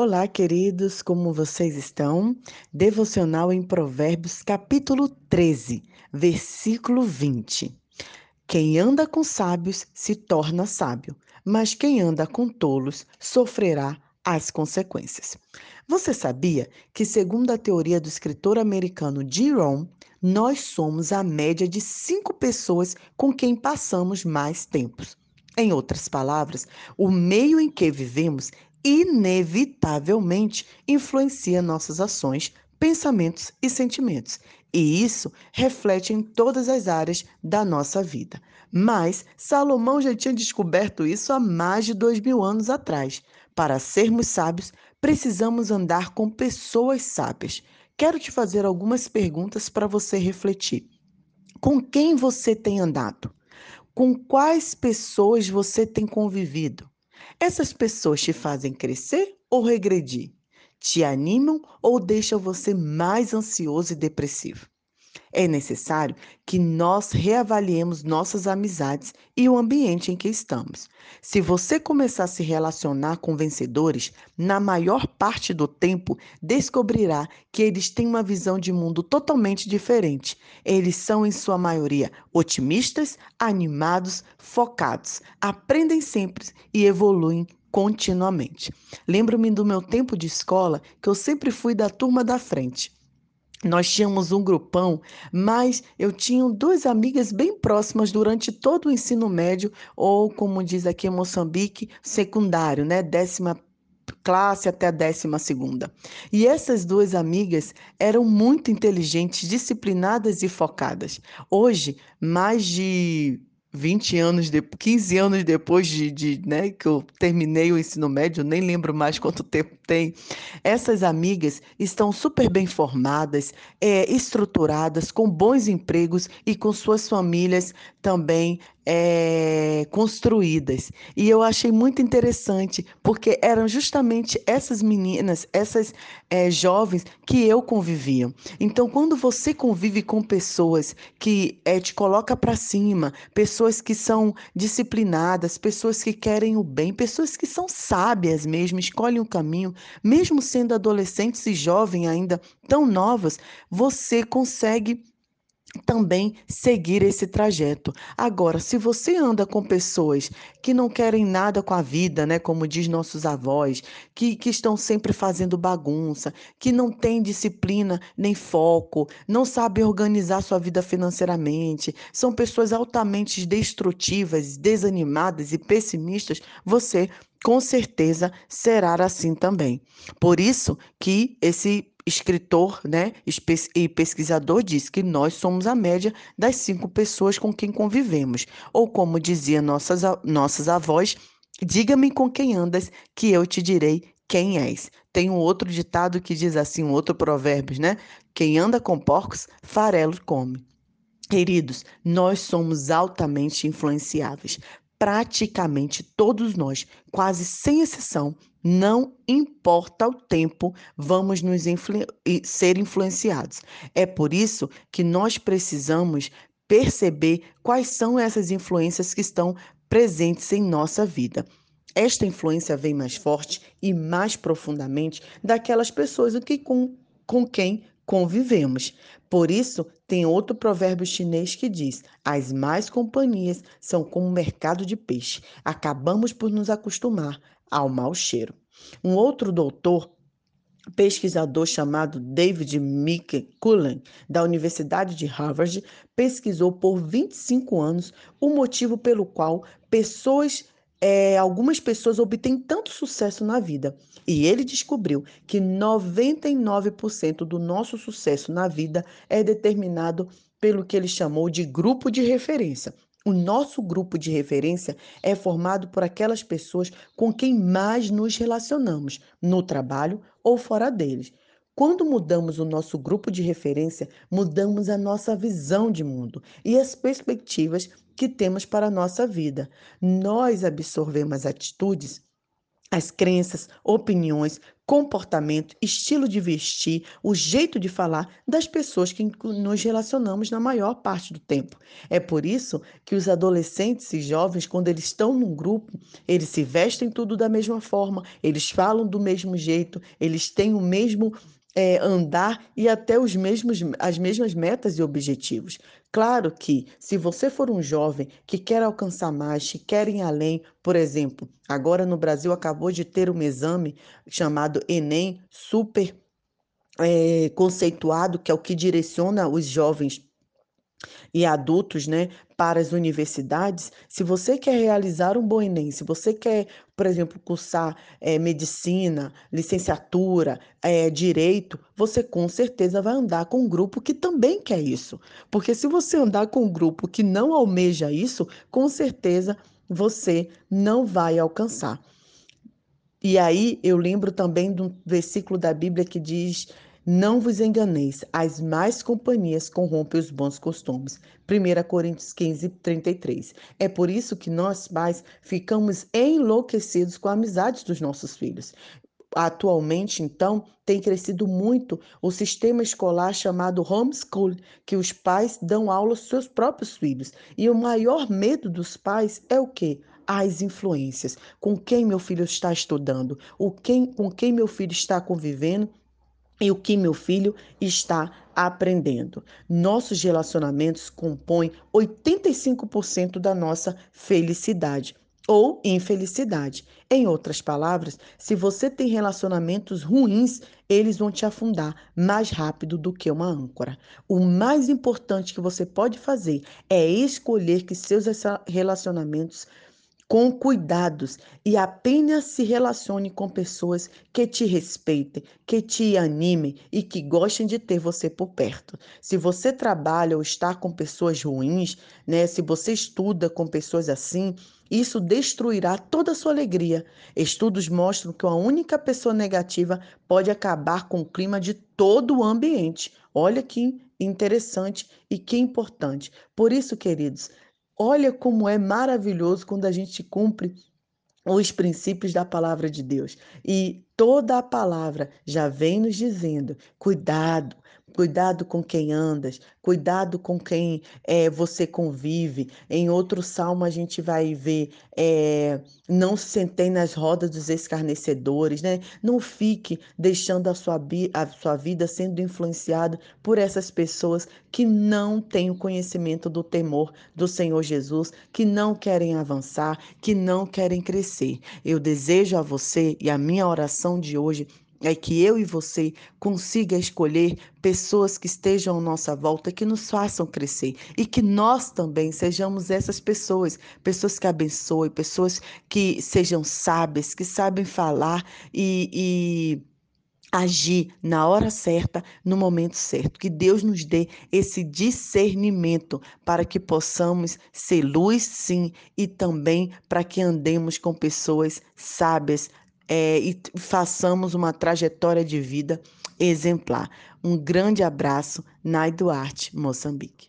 Olá, queridos, como vocês estão? Devocional em Provérbios, capítulo 13, versículo 20. Quem anda com sábios se torna sábio, mas quem anda com tolos sofrerá as consequências. Você sabia que, segundo a teoria do escritor americano Rohn, nós somos a média de cinco pessoas com quem passamos mais tempos? Em outras palavras, o meio em que vivemos inevitavelmente influencia nossas ações, pensamentos e sentimentos. E isso reflete em todas as áreas da nossa vida. Mas Salomão já tinha descoberto isso há mais de dois mil anos atrás. Para sermos sábios, precisamos andar com pessoas sábias. Quero te fazer algumas perguntas para você refletir. Com quem você tem andado? Com quais pessoas você tem convivido? Essas pessoas te fazem crescer ou regredir? Te animam ou deixam você mais ansioso e depressivo? É necessário que nós reavaliemos nossas amizades e o ambiente em que estamos. Se você começar a se relacionar com vencedores, na maior parte do tempo descobrirá que eles têm uma visão de mundo totalmente diferente. Eles são, em sua maioria, otimistas, animados, focados, aprendem sempre e evoluem continuamente. Lembro-me do meu tempo de escola que eu sempre fui da turma da frente. Nós tínhamos um grupão, mas eu tinha duas amigas bem próximas durante todo o ensino médio, ou como diz aqui em Moçambique, secundário, né? Décima classe até a décima segunda. E essas duas amigas eram muito inteligentes, disciplinadas e focadas. Hoje, mais de 20 anos, de, 15 anos depois de, de né, que eu terminei o ensino médio, nem lembro mais quanto tempo tem, essas amigas estão super bem formadas, é, estruturadas, com bons empregos e com suas famílias também é, construídas. E eu achei muito interessante, porque eram justamente essas meninas, essas é, jovens que eu convivia. Então, quando você convive com pessoas que é, te coloca para cima, pessoas que são disciplinadas, pessoas que querem o bem, pessoas que são sábias mesmo, escolhem o caminho, mesmo sendo adolescentes e jovens ainda tão novas, você consegue também seguir esse trajeto. Agora, se você anda com pessoas que não querem nada com a vida, né, como diz nossos avós, que, que estão sempre fazendo bagunça, que não têm disciplina nem foco, não sabem organizar sua vida financeiramente, são pessoas altamente destrutivas, desanimadas e pessimistas, você com certeza será assim também. Por isso que esse escritor né, e pesquisador diz que nós somos a média das cinco pessoas com quem convivemos. Ou como dizia nossas, nossas avós, diga-me com quem andas, que eu te direi quem és. Tem um outro ditado que diz assim, um outro provérbio, né? Quem anda com porcos, farelo come. Queridos, nós somos altamente influenciáveis praticamente todos nós, quase sem exceção, não importa o tempo, vamos nos influ ser influenciados. É por isso que nós precisamos perceber quais são essas influências que estão presentes em nossa vida. Esta influência vem mais forte e mais profundamente daquelas pessoas que com, com quem convivemos. Por isso, tem outro provérbio chinês que diz: as más companhias são como um mercado de peixe. Acabamos por nos acostumar ao mau cheiro. Um outro doutor pesquisador chamado David McCullen, da Universidade de Harvard, pesquisou por 25 anos o motivo pelo qual pessoas é, algumas pessoas obtêm tanto sucesso na vida. E ele descobriu que 99% do nosso sucesso na vida é determinado pelo que ele chamou de grupo de referência. O nosso grupo de referência é formado por aquelas pessoas com quem mais nos relacionamos, no trabalho ou fora deles. Quando mudamos o nosso grupo de referência, mudamos a nossa visão de mundo e as perspectivas que temos para a nossa vida. Nós absorvemos atitudes as crenças, opiniões, comportamento, estilo de vestir, o jeito de falar das pessoas que nos relacionamos na maior parte do tempo. É por isso que os adolescentes e jovens, quando eles estão num grupo, eles se vestem tudo da mesma forma, eles falam do mesmo jeito, eles têm o mesmo é, andar e até os mesmos, as mesmas metas e objetivos. Claro que, se você for um jovem que quer alcançar mais, que quer ir além, por exemplo, agora no Brasil acabou de ter um exame chamado Enem, super é, conceituado, que é o que direciona os jovens e adultos, né, para as universidades, se você quer realizar um bom Enem, se você quer, por exemplo, cursar é, medicina, licenciatura, é, direito, você com certeza vai andar com um grupo que também quer isso. Porque se você andar com um grupo que não almeja isso, com certeza você não vai alcançar. E aí eu lembro também de um versículo da Bíblia que diz não vos enganeis, as más companhias corrompem os bons costumes. 1 Coríntios 15, 33. É por isso que nós pais ficamos enlouquecidos com a amizade dos nossos filhos. Atualmente, então, tem crescido muito o sistema escolar chamado homeschool, que os pais dão aula aos seus próprios filhos. E o maior medo dos pais é o quê? as influências, com quem meu filho está estudando, o quem, com quem meu filho está convivendo e o que meu filho está aprendendo. Nossos relacionamentos compõem 85% da nossa felicidade ou infelicidade. Em outras palavras, se você tem relacionamentos ruins, eles vão te afundar mais rápido do que uma âncora. O mais importante que você pode fazer é escolher que seus relacionamentos com cuidados e apenas se relacione com pessoas que te respeitem, que te animem e que gostem de ter você por perto. Se você trabalha ou está com pessoas ruins, né, se você estuda com pessoas assim, isso destruirá toda a sua alegria. Estudos mostram que a única pessoa negativa pode acabar com o clima de todo o ambiente. Olha que interessante e que importante. Por isso, queridos, Olha como é maravilhoso quando a gente cumpre os princípios da palavra de Deus. E toda a palavra já vem nos dizendo: cuidado, Cuidado com quem andas, cuidado com quem é, você convive. Em outro salmo a gente vai ver: é, não se sentei nas rodas dos escarnecedores, né? Não fique deixando a sua, a sua vida sendo influenciada por essas pessoas que não têm o conhecimento do temor do Senhor Jesus, que não querem avançar, que não querem crescer. Eu desejo a você e a minha oração de hoje é que eu e você consiga escolher pessoas que estejam à nossa volta, que nos façam crescer e que nós também sejamos essas pessoas, pessoas que abençoem, pessoas que sejam sábias, que sabem falar e, e agir na hora certa, no momento certo. Que Deus nos dê esse discernimento para que possamos ser luz, sim, e também para que andemos com pessoas sábias, é, e façamos uma trajetória de vida exemplar. Um grande abraço, Nai Duarte, Moçambique.